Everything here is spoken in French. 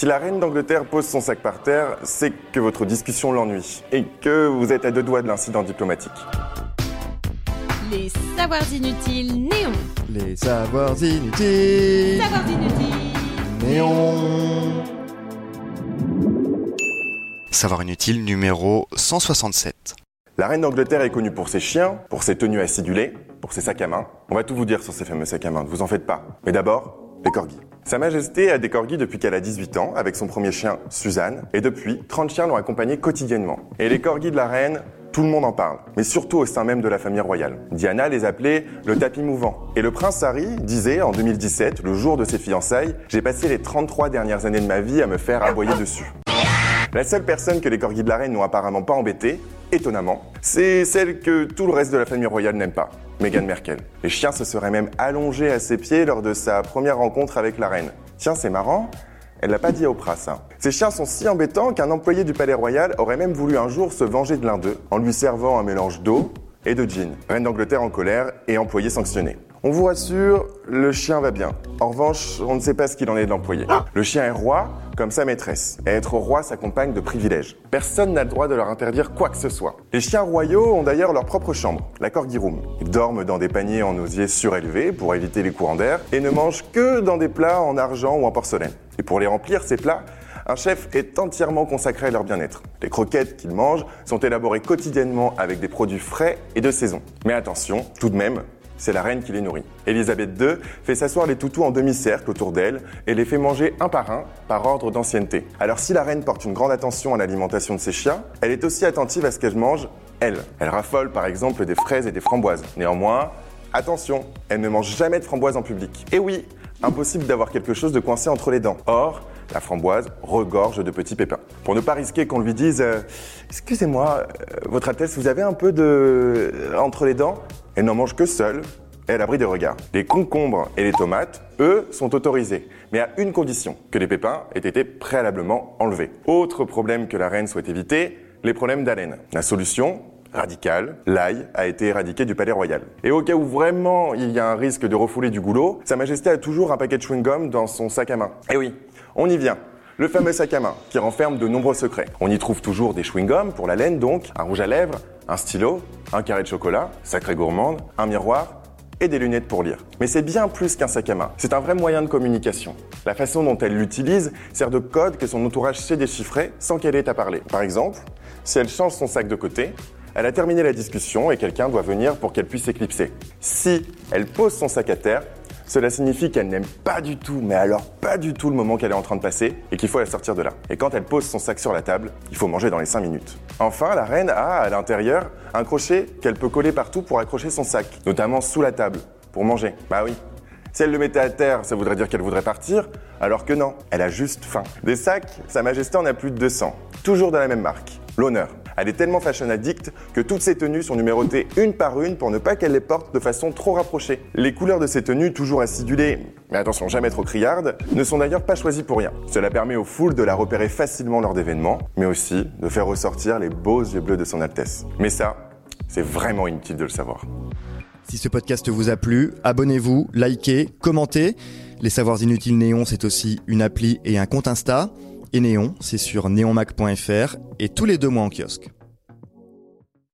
Si la reine d'Angleterre pose son sac par terre, c'est que votre discussion l'ennuie et que vous êtes à deux doigts de l'incident diplomatique. Les savoirs inutiles néons. Les savoirs inutiles. Savoirs inutiles. Néon. Savoir inutile numéro 167. La reine d'Angleterre est connue pour ses chiens, pour ses tenues acidulées, pour ses sacs à main. On va tout vous dire sur ces fameux sacs à main, ne vous en faites pas. Mais d'abord, les corgis. Sa Majesté a des corgis depuis qu'elle a 18 ans, avec son premier chien, Suzanne, et depuis, 30 chiens l'ont accompagnée quotidiennement. Et les corgis de la reine, tout le monde en parle, mais surtout au sein même de la famille royale. Diana les appelait le tapis mouvant. Et le prince Harry disait en 2017, le jour de ses fiançailles, j'ai passé les 33 dernières années de ma vie à me faire aboyer dessus. La seule personne que les corgis de la reine n'ont apparemment pas embêté, étonnamment, c'est celle que tout le reste de la famille royale n'aime pas, Meghan Merkel. Les chiens se seraient même allongés à ses pieds lors de sa première rencontre avec la reine. Tiens, c'est marrant, elle l'a pas dit à Oprah, ça. Ces chiens sont si embêtants qu'un employé du palais royal aurait même voulu un jour se venger de l'un d'eux en lui servant un mélange d'eau et de gin. Reine d'Angleterre en colère et employé sanctionné. On vous rassure, le chien va bien. En revanche, on ne sait pas ce qu'il en est de l'employé. Le chien est roi, comme sa maîtresse. Et être roi s'accompagne de privilèges. Personne n'a le droit de leur interdire quoi que ce soit. Les chiens royaux ont d'ailleurs leur propre chambre, la corgi room. Ils dorment dans des paniers en osier surélevés pour éviter les courants d'air et ne mangent que dans des plats en argent ou en porcelaine. Et pour les remplir, ces plats, un chef est entièrement consacré à leur bien-être. Les croquettes qu'ils mangent sont élaborées quotidiennement avec des produits frais et de saison. Mais attention, tout de même, c'est la reine qui les nourrit. Elisabeth II fait s'asseoir les toutous en demi-cercle autour d'elle et les fait manger un par un par ordre d'ancienneté. Alors si la reine porte une grande attention à l'alimentation de ses chiens, elle est aussi attentive à ce qu'elle mange, elle. Elle raffole par exemple des fraises et des framboises. Néanmoins, attention, elle ne mange jamais de framboises en public. Et oui, impossible d'avoir quelque chose de coincé entre les dents. Or, la framboise regorge de petits pépins. Pour ne pas risquer qu'on lui dise euh, Excusez-moi, euh, Votre Altesse, vous avez un peu de. euh, entre les dents? Elle n'en mange que seule et à l'abri des regards. Les concombres et les tomates, eux, sont autorisés, mais à une condition que les pépins aient été préalablement enlevés. Autre problème que la reine souhaite éviter les problèmes d'haleine. La solution Radicale, l'ail a été éradiqué du palais royal. Et au cas où vraiment il y a un risque de refouler du goulot, Sa Majesté a toujours un paquet de chewing-gum dans son sac à main. Et oui, on y vient. Le fameux sac à main qui renferme de nombreux secrets. On y trouve toujours des chewing-gums pour la laine donc, un rouge à lèvres, un stylo, un carré de chocolat, sacré gourmande, un miroir et des lunettes pour lire. Mais c'est bien plus qu'un sac à main. C'est un vrai moyen de communication. La façon dont elle l'utilise sert de code que son entourage sait déchiffrer sans qu'elle ait à parler. Par exemple, si elle change son sac de côté, elle a terminé la discussion et quelqu'un doit venir pour qu'elle puisse s'éclipser. Si elle pose son sac à terre, cela signifie qu'elle n'aime pas du tout, mais alors pas du tout le moment qu'elle est en train de passer et qu'il faut la sortir de là. Et quand elle pose son sac sur la table, il faut manger dans les 5 minutes. Enfin, la reine a à l'intérieur un crochet qu'elle peut coller partout pour accrocher son sac, notamment sous la table, pour manger. Bah oui. Si elle le mettait à terre, ça voudrait dire qu'elle voudrait partir, alors que non, elle a juste faim. Des sacs, Sa Majesté en a plus de 200, toujours de la même marque, l'honneur. Elle est tellement fashion addict que toutes ses tenues sont numérotées une par une pour ne pas qu'elle les porte de façon trop rapprochée. Les couleurs de ces tenues, toujours acidulées, mais attention jamais trop criardes, ne sont d'ailleurs pas choisies pour rien. Cela permet aux foules de la repérer facilement lors d'événements, mais aussi de faire ressortir les beaux yeux bleus de son Altesse. Mais ça, c'est vraiment inutile de le savoir. Si ce podcast vous a plu, abonnez-vous, likez, commentez. Les Savoirs Inutiles Néon, c'est aussi une appli et un compte Insta. Et Néon, c'est sur neonmac.fr et tous les deux mois en kiosque.